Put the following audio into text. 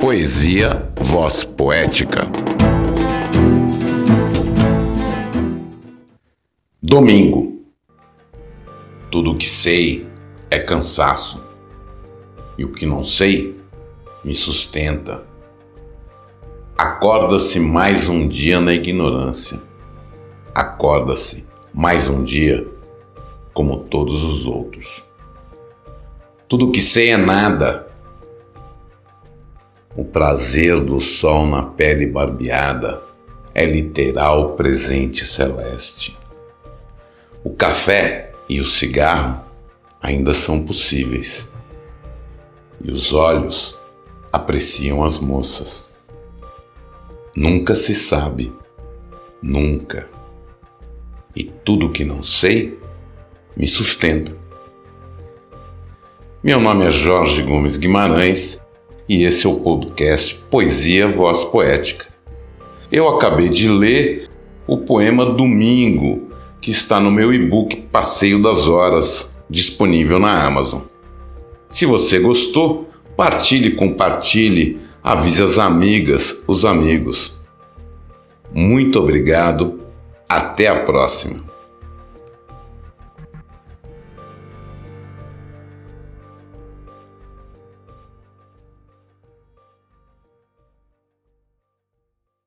Poesia Voz Poética. Domingo. Tudo o que sei é cansaço, e o que não sei me sustenta. Acorda-se mais um dia na ignorância. Acorda-se mais um dia como todos os outros. Tudo o que sei é nada. O prazer do sol na pele barbeada é literal presente celeste. O café e o cigarro ainda são possíveis. E os olhos apreciam as moças. Nunca se sabe, nunca. E tudo que não sei me sustenta. Meu nome é Jorge Gomes Guimarães e esse é o podcast Poesia Voz Poética. Eu acabei de ler o poema Domingo, que está no meu e-book Passeio das Horas, disponível na Amazon. Se você gostou, partilhe, compartilhe, avise as amigas, os amigos. Muito obrigado, até a próxima.